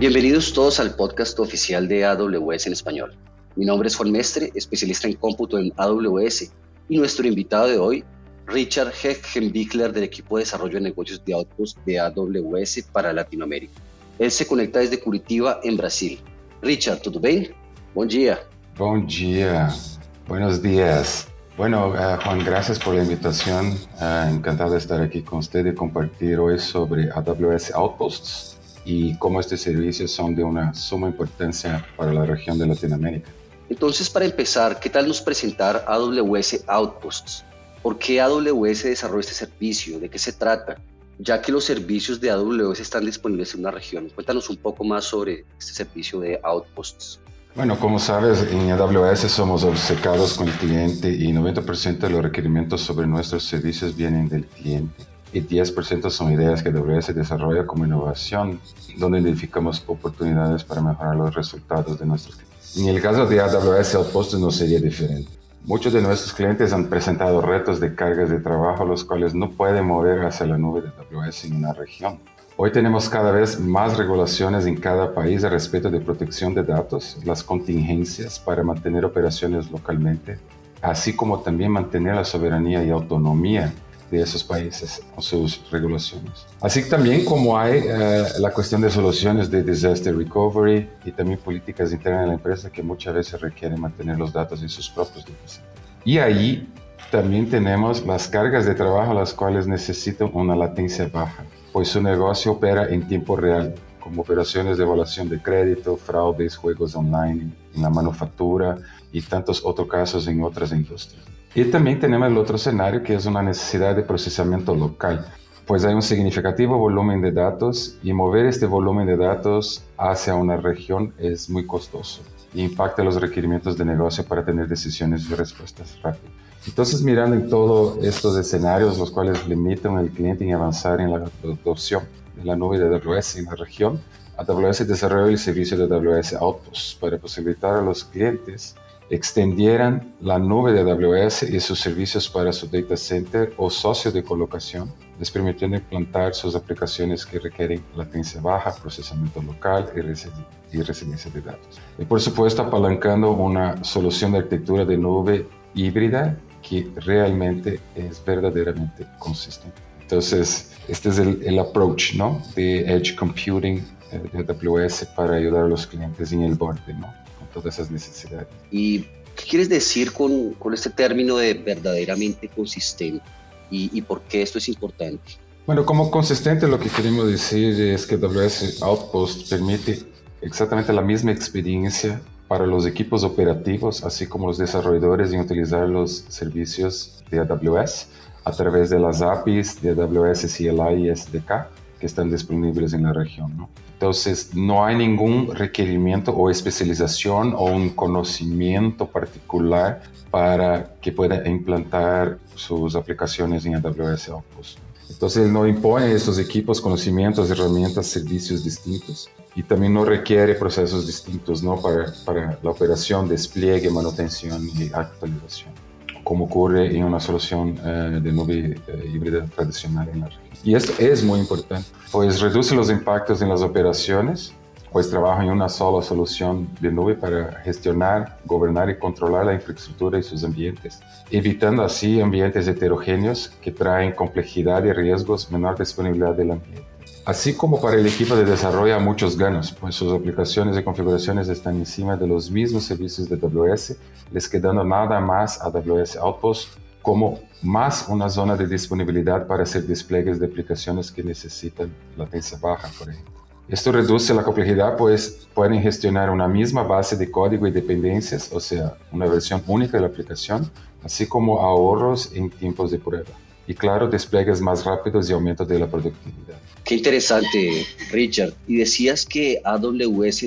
Bienvenidos todos al podcast oficial de AWS en español. Mi nombre es Juan Mestre, especialista en cómputo en AWS, y nuestro invitado de hoy, Richard Heckenbickler del equipo de desarrollo de negocios de Outpost de AWS para Latinoamérica. Él se conecta desde Curitiba, en Brasil. Richard, ¿todo bien? Buen día. Buen día. Buenos días. Bueno, uh, Juan, gracias por la invitación. Uh, encantado de estar aquí con usted y compartir hoy sobre AWS Outposts y cómo estos servicios son de una suma importancia para la región de Latinoamérica. Entonces, para empezar, ¿qué tal nos presentar AWS Outposts? ¿Por qué AWS desarrolló este servicio? ¿De qué se trata? Ya que los servicios de AWS están disponibles en una región. Cuéntanos un poco más sobre este servicio de Outposts. Bueno, como sabes, en AWS somos obcecados con el cliente y 90% de los requerimientos sobre nuestros servicios vienen del cliente y 10% son ideas que AWS desarrolla como innovación, donde identificamos oportunidades para mejorar los resultados de nuestros clientes. En el caso de AWS Outposts no sería diferente. Muchos de nuestros clientes han presentado retos de cargas de trabajo, los cuales no pueden mover hacia la nube de AWS en una región. Hoy tenemos cada vez más regulaciones en cada país respecto de protección de datos, las contingencias para mantener operaciones localmente, así como también mantener la soberanía y autonomía de esos países con sus regulaciones. Así también como hay eh, la cuestión de soluciones de disaster recovery y también políticas internas de la empresa que muchas veces requieren mantener los datos en sus propios datos. Y ahí también tenemos las cargas de trabajo las cuales necesitan una latencia baja pues su negocio opera en tiempo real, como operaciones de evaluación de crédito, fraudes, juegos online, en la manufactura y tantos otros casos en otras industrias. Y también tenemos el otro escenario que es una necesidad de procesamiento local, pues hay un significativo volumen de datos y mover este volumen de datos hacia una región es muy costoso y impacta los requerimientos de negocio para tener decisiones y respuestas rápidas. Entonces, mirando en todos estos escenarios, los cuales limitan al cliente en avanzar en la adopción de la nube de AWS en la región, AWS desarrolló el servicio de AWS Outposts para posibilitar a los clientes extendieran la nube de AWS y sus servicios para su data center o socio de colocación, les permitiendo implantar sus aplicaciones que requieren latencia baja, procesamiento local y, y residencia de datos. Y por supuesto, apalancando una solución de arquitectura de nube híbrida que realmente es verdaderamente consistente. Entonces, este es el, el approach ¿no? de Edge Computing eh, de AWS para ayudar a los clientes en el borde, ¿no? Con todas esas necesidades. ¿Y qué quieres decir con, con este término de verdaderamente consistente? ¿Y, ¿Y por qué esto es importante? Bueno, como consistente lo que queremos decir es que AWS Outpost permite exactamente la misma experiencia para los equipos operativos, así como los desarrolladores, en utilizar los servicios de AWS a través de las APIs de AWS CLI y SDK que están disponibles en la región. ¿no? Entonces, no hay ningún requerimiento o especialización o un conocimiento particular para que pueda implantar sus aplicaciones en AWS Outpost. Entonces, él no impone estos equipos, conocimientos, herramientas, servicios distintos y también no requiere procesos distintos ¿no? para, para la operación, despliegue, manutención y actualización, como ocurre en una solución eh, de nube eh, híbrida tradicional en la región. Y esto es muy importante, pues reduce los impactos en las operaciones, pues trabaja en una sola solución de nube para gestionar, gobernar y controlar la infraestructura y sus ambientes, evitando así ambientes heterogéneos que traen complejidad y riesgos, menor disponibilidad del ambiente. Así como para el equipo de desarrollo muchos ganos, pues sus aplicaciones y configuraciones están encima de los mismos servicios de AWS, les quedando nada más a AWS Outpost como más una zona de disponibilidad para hacer despliegues de aplicaciones que necesitan latencia baja, por ejemplo. Esto reduce la complejidad, pues pueden gestionar una misma base de código y dependencias, o sea, una versión única de la aplicación, así como ahorros en tiempos de prueba. Y claro, despliegues más rápidos y aumento de la productividad. Qué interesante, Richard. Y decías que AWS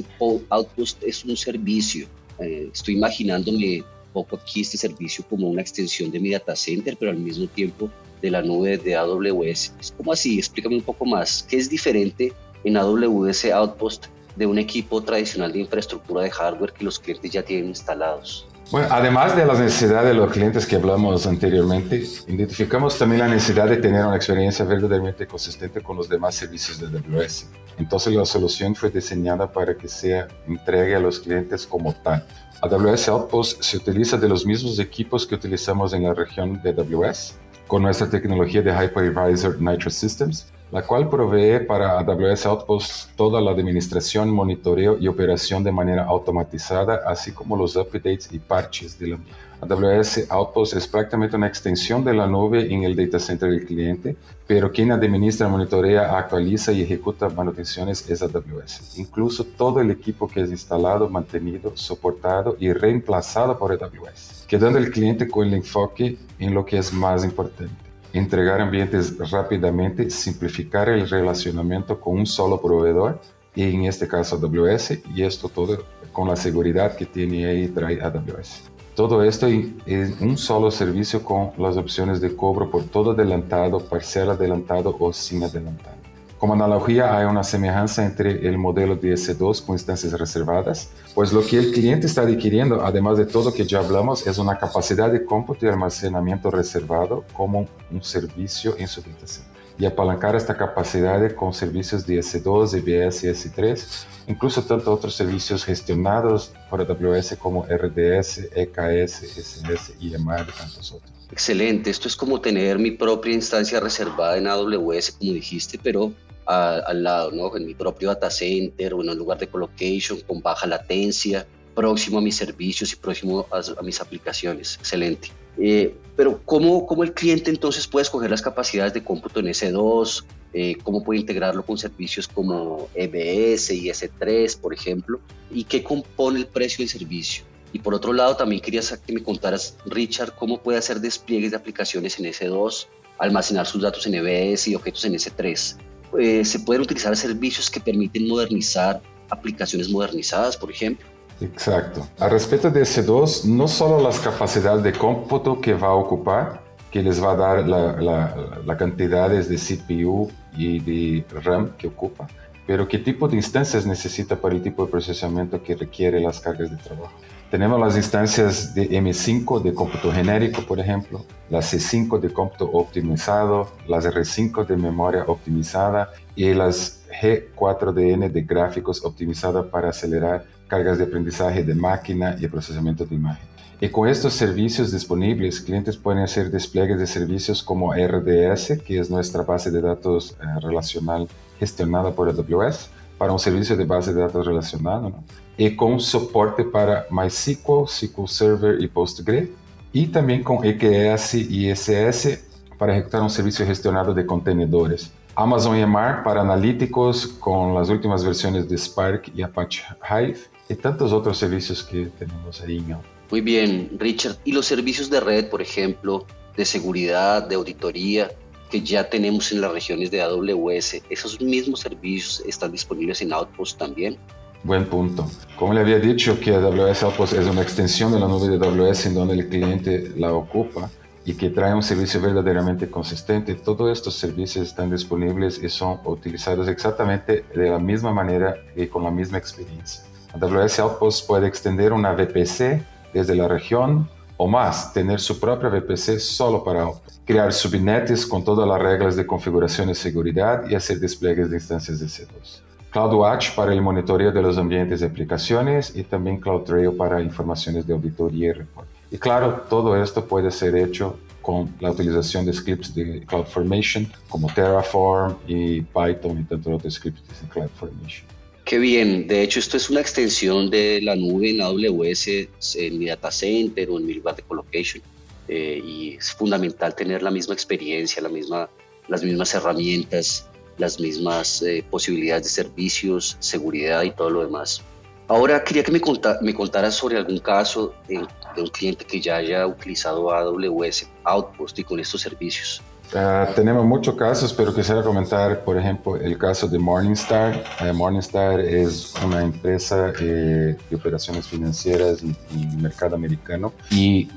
Outpost es un servicio. Eh, estoy imaginándome poco aquí este servicio como una extensión de mi data center, pero al mismo tiempo de la nube de AWS. ¿Cómo así? Explícame un poco más. ¿Qué es diferente en AWS Outpost de un equipo tradicional de infraestructura de hardware que los clientes ya tienen instalados? Bueno, además de las necesidades de los clientes que hablamos anteriormente, identificamos también la necesidad de tener una experiencia verdaderamente consistente con los demás servicios de AWS. Entonces la solución fue diseñada para que sea entregue a los clientes como tal. AWS Outpost se utiliza de los mismos equipos que utilizamos en la región de AWS, con nuestra tecnología de Hypervisor Nitro Systems, la cual provee para AWS Outpost toda la administración, monitoreo y operación de manera automatizada, así como los updates y parches de la AWS Outpost es prácticamente una extensión de la nube en el data center del cliente, pero quien administra, monitorea, actualiza y ejecuta manutenciones es AWS. Incluso todo el equipo que es instalado, mantenido, soportado y reemplazado por AWS, quedando el cliente con el enfoque en lo que es más importante entregar ambientes rápidamente, simplificar el relacionamiento con un solo proveedor, y en este caso AWS, y esto todo con la seguridad que tiene ahí trae AWS. Todo esto en un solo servicio con las opciones de cobro por todo adelantado, parcial adelantado o sin adelantado. Como analogía, hay una semejanza entre el modelo de S2 con instancias reservadas, pues lo que el cliente está adquiriendo, además de todo que ya hablamos, es una capacidad de cómputo y almacenamiento reservado como un servicio en su data Y apalancar esta capacidad con servicios de S2, EBS y S3, incluso tanto otros servicios gestionados por AWS como RDS, EKS, SS, IMR y tantos otros. Excelente, esto es como tener mi propia instancia reservada en AWS, como dijiste, pero al lado, ¿no? en mi propio data center o en un lugar de colocation con baja latencia, próximo a mis servicios y próximo a, mis aplicaciones. Excelente. Eh, pero ¿cómo, ¿cómo, el cliente entonces puede escoger las capacidades de cómputo en S2? Eh, ¿Cómo puede integrarlo con servicios como EBS y S3, por ejemplo? ¿Y qué compone el precio del servicio? Y por otro lado, también quería que me contaras, Richard, cómo puede hacer despliegues de aplicaciones en S2, almacenar sus datos en EBS y objetos en S3. Eh, se pueden utilizar servicios que permiten modernizar aplicaciones modernizadas, por ejemplo. Exacto. A respecto de S2, no solo las capacidades de cómputo que va a ocupar, que les va a dar la, la, la cantidades de CPU y de RAM que ocupa, pero qué tipo de instancias necesita para el tipo de procesamiento que requiere las cargas de trabajo. Tenemos las instancias de M5 de cómputo genérico, por ejemplo, las C5 de cómputo optimizado, las R5 de memoria optimizada y las G4DN de gráficos optimizada para acelerar cargas de aprendizaje de máquina y procesamiento de imagen. Y con estos servicios disponibles, clientes pueden hacer despliegues de servicios como RDS, que es nuestra base de datos eh, relacional gestionada por AWS, para un servicio de base de datos relacionado. ¿no? y con soporte para MySQL, SQL Server y PostgreSQL, y también con EKS y SS para ejecutar un servicio gestionado de contenedores. Amazon EMR para analíticos con las últimas versiones de Spark y Apache Hive y tantos otros servicios que tenemos ahí. Muy bien, Richard. ¿Y los servicios de red, por ejemplo, de seguridad, de auditoría, que ya tenemos en las regiones de AWS, esos mismos servicios están disponibles en Outpost también? Buen punto. Como le había dicho que AWS Outpost es una extensión de la nube de AWS en donde el cliente la ocupa y que trae un servicio verdaderamente consistente, todos estos servicios están disponibles y son utilizados exactamente de la misma manera y con la misma experiencia. AWS Outpost puede extender una VPC desde la región o más, tener su propia VPC solo para Outpost, crear subnetes con todas las reglas de configuración y seguridad y hacer despliegues de instancias de C2. CloudWatch para el monitoreo de los ambientes de aplicaciones y también CloudTrail para informaciones de auditoría y reporte. Y claro, todo esto puede ser hecho con la utilización de scripts de CloudFormation como Terraform y Python y tantos otros scripts de CloudFormation. Qué bien, de hecho esto es una extensión de la nube en AWS en mi data center o en mi lugar de colocation eh, y es fundamental tener la misma experiencia, la misma, las mismas herramientas las mismas eh, posibilidades de servicios, seguridad y todo lo demás. Ahora quería que me, me contaras sobre algún caso de, un cliente que ya haya utilizado AWS Outpost y con estos servicios. Ah, tenemos muchos casos, pero quisiera comentar, por ejemplo, el caso de Morningstar. Eh, Morningstar es una empresa eh, de operaciones financieras y, y mercado americano y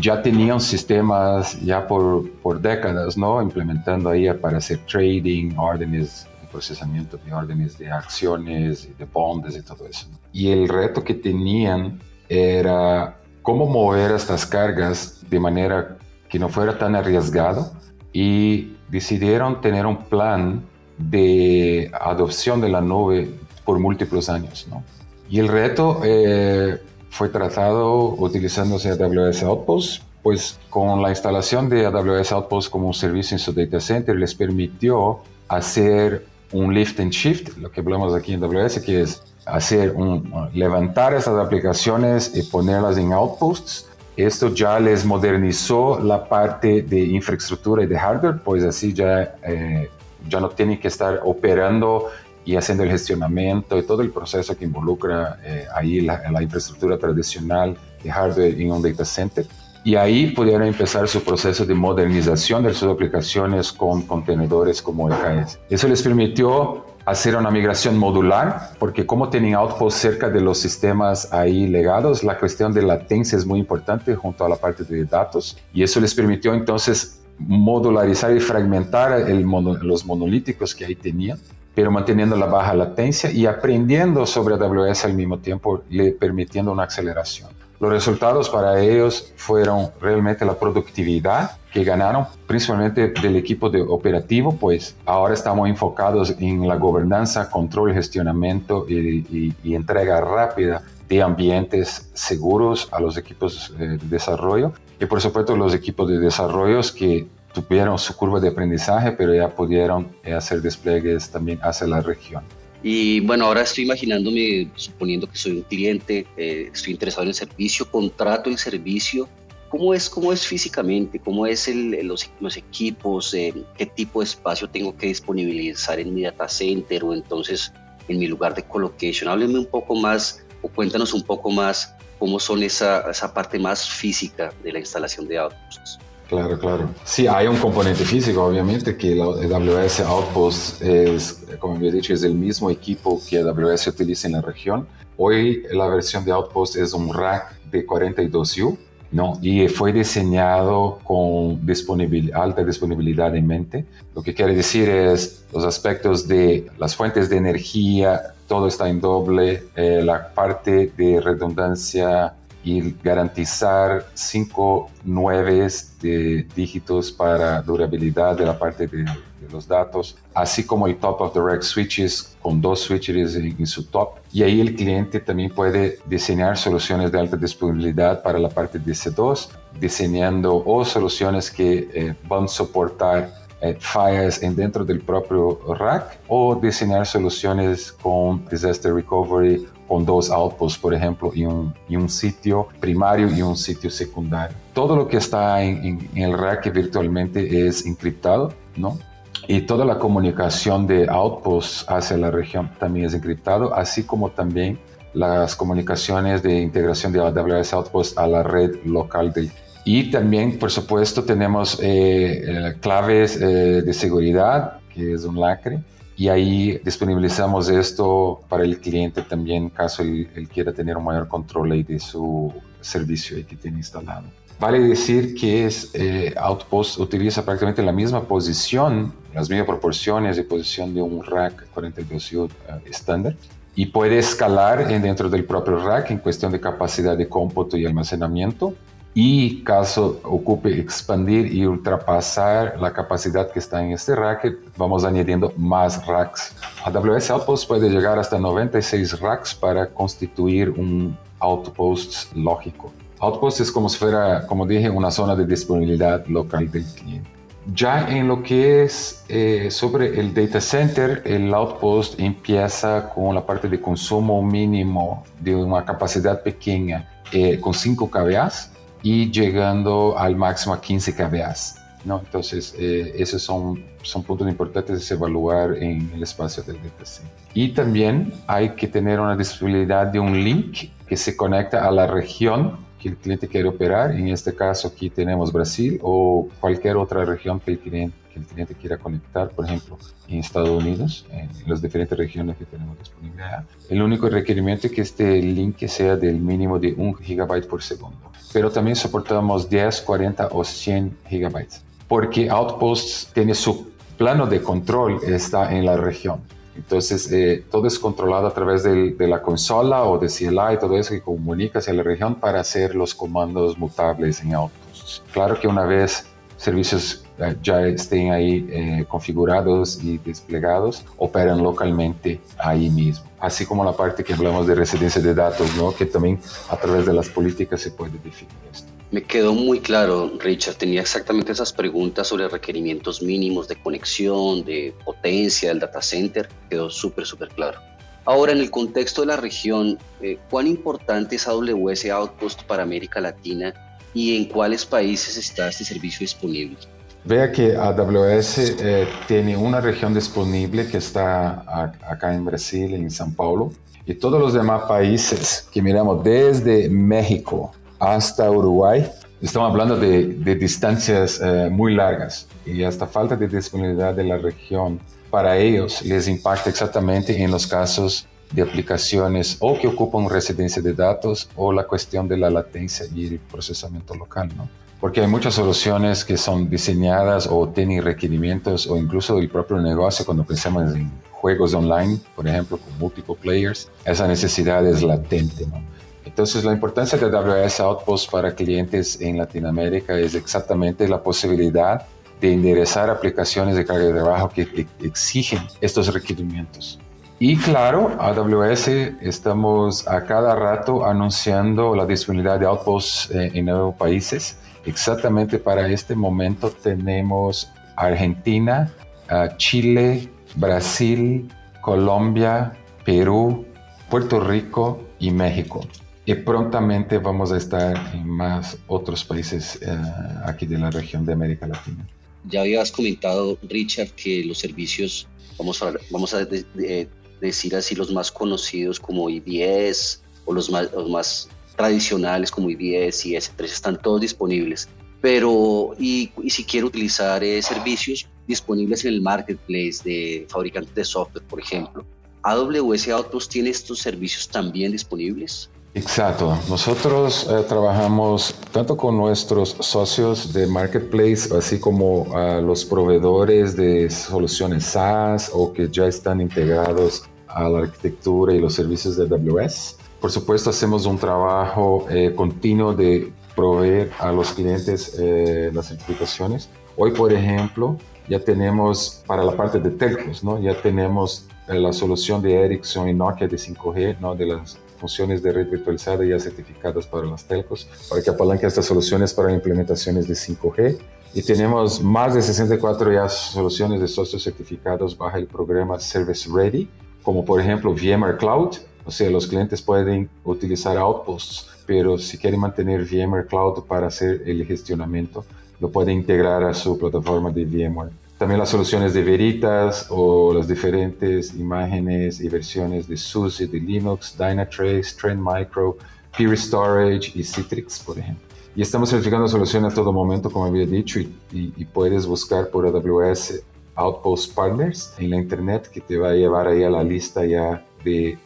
ya tenían sistemas ya por, por décadas, ¿no? Implementando ahí para hacer trading, órdenes de procesamiento de órdenes de acciones, de bonds y todo eso. Y el reto que tenían era cómo mover estas cargas de manera que no fuera tan arriesgado y decidieron tener un plan de adopción de la nube por múltiples años. ¿no? Y el reto eh, fue tratado utilizándose AWS Outpost, pues con la instalación de AWS Outpost como un servicio en su data center les permitió hacer un lift and shift, lo que hablamos aquí en AWS, que es hacer un, levantar esas aplicaciones y ponerlas en outposts. Esto ya les modernizó la parte de infraestructura y de hardware, pues así ya, eh, ya no tienen que estar operando y haciendo el gestionamiento y todo el proceso que involucra eh, ahí la, la, infraestructura tradicional de hardware en un data center. Y ahí pudieron empezar su proceso de modernización de sus aplicaciones con contenedores como EKS. Eso les permitió hacer una migración modular, porque como tienen outposts cerca de los sistemas ahí legados, la cuestión de latencia es muy importante junto a la parte de datos, y eso les permitió entonces modularizar y fragmentar los monolíticos que ahí tenían, pero manteniendo la baja latencia y aprendiendo sobre AWS al mismo tiempo, le permitiendo una aceleración. Los resultados para ellos fueron realmente la productividad que ganaron, principalmente del equipo de operativo, pues ahora estamos enfocados en la gobernanza, control, gestionamiento y, y, entrega rápida de ambientes seguros a los equipos eh, de desarrollo y por supuesto los equipos de desarrollo que tuvieron su curva de aprendizaje, pero ya pudieron eh, hacer despliegues también hacia la región. Y bueno, ahora estoy imaginándome, suponiendo que soy un cliente, eh, estoy interesado en el servicio, contrato el servicio. ¿Cómo es, cómo es físicamente? ¿Cómo es el, los, los, equipos? Eh, ¿Qué tipo de espacio tengo que disponibilizar en mi data center o entonces en mi lugar de colocation? Háblenme un poco más o cuéntanos un poco más cómo son esa, esa parte más física de la instalación de Outposts. Claro, claro. Sí, hay un componente físico, obviamente, que el AWS Outpost es, como había dicho, es el mismo equipo que AWS utiliza en la región. Hoy la versión de Outpost es un rack de 42U, ¿no? Y fue diseñado con alta disponibilidad en mente. Lo que quiere decir es los aspectos de las fuentes de energía, todo está en doble, eh, la parte de redundancia y garantizar cinco nueves de dígitos para durabilidad de la parte de, los datos, así como el top of the rack switches con dos switches en, su top. Y ahí el cliente también puede diseñar soluciones de alta disponibilidad para la parte de C2, diseñando o soluciones que eh, van a soportar eh, fallas en dentro del propio rack o diseñar soluciones con disaster recovery con dos outposts, por ejemplo, y un, y un sitio primario y un sitio secundario. Todo lo que está en, en, el rack virtualmente es encriptado, ¿no? Y toda la comunicación de outposts hacia la región también es encriptado, así como también las comunicaciones de integración de AWS Outposts a la red local de y también, por supuesto, tenemos eh, eh, claves eh, de seguridad, que es un lacre, y ahí disponibilizamos esto para el cliente también, caso él, quiera tener un mayor control de su servicio que tiene instalado. Vale decir que es, Outpost utiliza prácticamente la misma posición, las mismas proporciones de posición de un rack 42U estándar y puede escalar dentro del propio rack en cuestión de capacidad de cómputo y almacenamiento y caso ocupe expandir y ultrapasar la capacidad que está en este rack, vamos añadiendo más racks. AWS Outpost puede llegar hasta 96 racks para constituir un outpost lógico. Outpost es como si fuera, como dije, una zona de disponibilidad local del cliente. Ya en lo que es eh, sobre el data center, el outpost empieza con la parte de consumo mínimo de una capacidad pequeña eh, con 5 kVA y llegando al máximo a 15 kVA. ¿no? Entonces, eh, esos son, son puntos importantes de evaluar en el espacio del DTC. Y también hay que tener una disponibilidad de un link que se conecta a la región que el cliente quiere operar. En este caso, aquí tenemos Brasil o cualquier otra región que el cliente, que el cliente quiera conectar, por ejemplo, en Estados Unidos, en las diferentes regiones que tenemos disponibilidad. El único requerimiento es que este link sea del mínimo de 1 gigabyte por segundo pero también soportamos 10, 40 o 100 gigabytes, porque Outposts tiene su plano de control, está en la región. Entonces, eh, todo es controlado a través de, la consola o de CLI, todo eso que comunica hacia la región para hacer los comandos mutables en autos. Claro que una vez servicios ya estén ahí eh, configurados y desplegados, operan localmente ahí mismo. Así como la parte que hablamos de residencia de datos, ¿no? que también a través de las políticas se puede definir esto. Me quedó muy claro, Richard. Tenía exactamente esas preguntas sobre requerimientos mínimos de conexión, de potencia del data center. Quedó súper, súper claro. Ahora, en el contexto de la región, eh, ¿cuán importante es AWS Outpost para América Latina y en cuáles países está este servicio disponible? Vea que AWS eh, tiene una región disponible que está acá en Brasil, en São Paulo, y todos los demás países que miramos desde México, hasta Uruguay, estamos hablando de, distancias eh, muy largas y hasta falta de disponibilidad de la región para ellos les impacta exactamente en los casos de aplicaciones o que ocupan residencia de datos o la cuestión de la latencia y el procesamiento local, ¿no? Porque hay muchas soluciones que son diseñadas o tienen requerimientos o incluso el propio negocio cuando pensamos en juegos online, por ejemplo, con múltiples players, esa necesidad es latente, ¿no? Entonces, la importancia de AWS Outpost para clientes en Latinoamérica es exactamente la posibilidad de enderezar aplicaciones de carga de trabajo que exigen estos requerimientos. Y claro, AWS estamos a cada rato anunciando la disponibilidad de Outposts eh, en nuevos países. Exactamente para este momento tenemos Argentina, Chile, Brasil, Colombia, Perú, Puerto Rico y México y prontamente vamos a estar en más otros países eh, aquí de la región de América Latina. Ya habías comentado, Richard, que los servicios, vamos a, vamos a decir así, los más conocidos como IBS o los más, los más tradicionales como IBS y S3 están todos disponibles. Pero, y, si quiero utilizar eh, servicios disponibles en el marketplace de fabricantes de software, por ejemplo, ¿AWS Outpost tiene estos servicios también disponibles? Exacto. Nosotros eh, trabajamos tanto con nuestros socios de Marketplace, así como los proveedores de soluciones SaaS o que ya están integrados a la arquitectura y los servicios de AWS. Por supuesto, hacemos un trabajo eh, continuo de proveer a los clientes eh, las certificaciones. Hoy, por ejemplo, ya tenemos para la parte de telcos, ¿no? Ya tenemos la solución de Ericsson y Nokia de 5G, ¿no? De las funciones de red virtualizada ya certificadas para las telcos, para que apalanquen estas soluciones para implementaciones de 5G. Y tenemos más de 64 ya soluciones de socios certificados bajo el programa Service Ready, como por ejemplo VMware Cloud, o sea, los clientes pueden utilizar Outposts, pero si quieren mantener VMware Cloud para hacer el gestionamiento, lo pueden integrar a su plataforma de VMware. También las soluciones de Veritas o las diferentes imágenes y versiones de SUSE, de Linux, Dynatrace, Trend Micro, Peer Storage y Citrix, por ejemplo. Y estamos certificando soluciones a todo momento, como había dicho, y, puedes buscar por AWS Outpost Partners en la internet que te va a llevar ahí a la lista ya de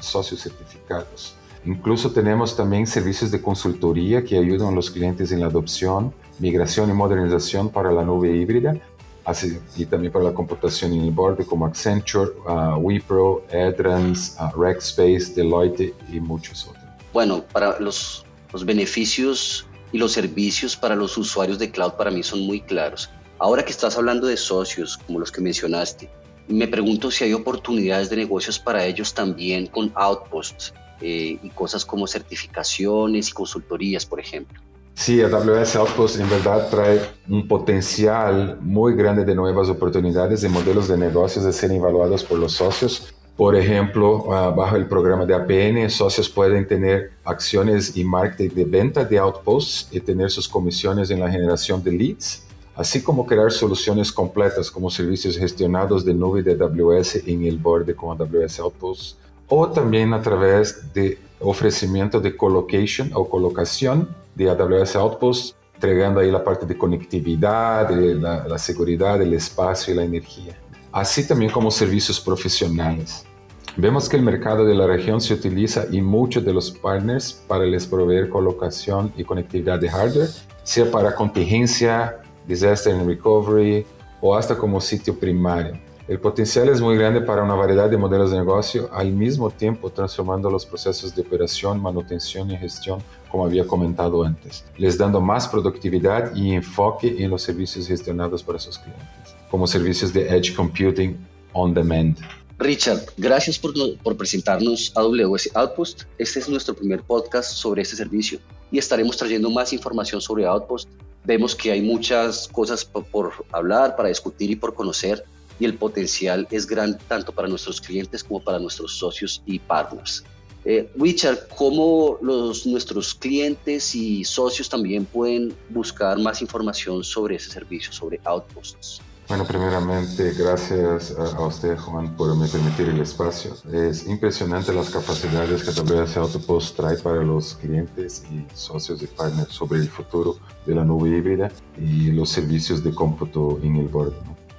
socios certificados. Incluso tenemos también servicios de consultoría que ayudan a los clientes en la adopción, migración y modernización para la nube híbrida así, y también para la computación en el borde como Accenture, uh, Wipro, Adrans, uh, Rackspace, Deloitte y muchos otros. Bueno, para los, los beneficios y los servicios para los usuarios de cloud para mí son muy claros. Ahora que estás hablando de socios, como los que mencionaste, me pregunto si hay oportunidades de negocios para ellos también con Outposts eh, y cosas como certificaciones y consultorías, por ejemplo. Sí, AWS Outpost en verdad trae un potencial muy grande de nuevas oportunidades de modelos de negocios de ser evaluados por los socios. Por ejemplo, ah, bajo el programa de APN, socios pueden tener acciones y marketing de venta de Outposts y tener sus comisiones en la generación de leads, así como crear soluciones completas como servicios gestionados de nube de AWS en el borde con AWS Outposts, o también a través de ofrecimiento de colocation o colocación de AWS Outpost, entregando ahí la parte de conectividad, de la, seguridad, el espacio y la energía. Así también como servicios profesionales. Vemos que el mercado de la región se utiliza y muchos de los partners para les proveer colocación y conectividad de hardware, sea para contingencia, disaster and recovery o hasta como sitio primario. El potencial es muy grande para una variedad de modelos de negocio, al mismo tiempo transformando los procesos de operación, manutención y gestión, como había comentado antes, les dando más productividad y enfoque en los servicios gestionados para sus clientes, como servicios de Edge Computing On Demand. Richard, gracias por, por, presentarnos AWS Outpost. Este es nuestro primer podcast sobre este servicio y estaremos trayendo más información sobre Outpost. Vemos que hay muchas cosas por, hablar, para discutir y por conocer y el potencial es grande tanto para nuestros clientes como para nuestros socios y partners. Eh, Richard, ¿cómo los, nuestros clientes y socios también pueden buscar más información sobre ese servicio, sobre Outposts? Bueno, primeramente, gracias a, usted, Juan, por me permitir el espacio. Es impresionante las capacidades que AWS Outpost trae para los clientes y socios y partners sobre el futuro de la nube híbrida y los servicios de cómputo en el borde.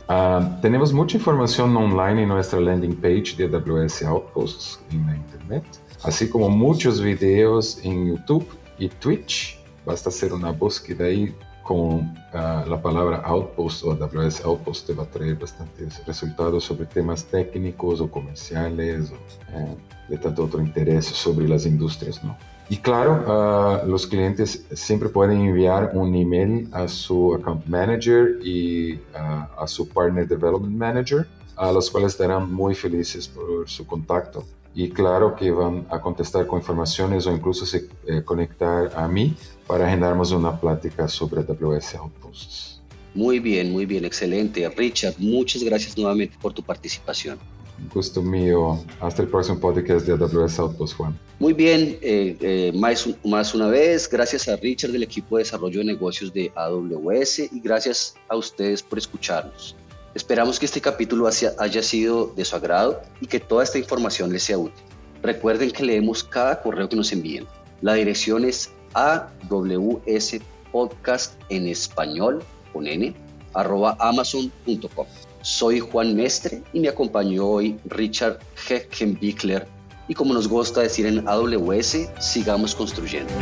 Ah, tenemos mucha información online en nuestra landing page de AWS Outposts en la internet, así como muchos videos en YouTube y Twitch. Basta hacer una búsqueda ahí con ah, la palabra Outpost o AWS Outpost te va a traer bastantes resultados sobre temas técnicos o comerciales o eh, de tanto otro interés sobre las industrias, ¿no? Y claro, ah, los clientes siempre pueden enviar un email a su account manager y ah, a su partner development manager, a los cuales estarán muy felices por su contacto. Y claro que van a contestar con informaciones o incluso se eh, conectar a mí para agendarnos una plática sobre AWS Outposts. Muy bien, muy bien, excelente. Richard, muchas gracias nuevamente por tu participación. Gusto mío. Hasta el próximo podcast de AWS Outpost, Juan. Muy bien, eh, eh, más, más una vez, gracias a Richard del equipo de desarrollo de negocios de AWS y gracias a ustedes por escucharnos. Esperamos que este capítulo haya sido de su agrado y que toda esta información les sea útil. Recuerden que leemos cada correo que nos envíen. La dirección es awspodcast en español con n arroba amazon.com. Soy Juan Mestre y me acompañó hoy Richard Heckenbickler y como nos gusta decir en AWS, sigamos construyendo.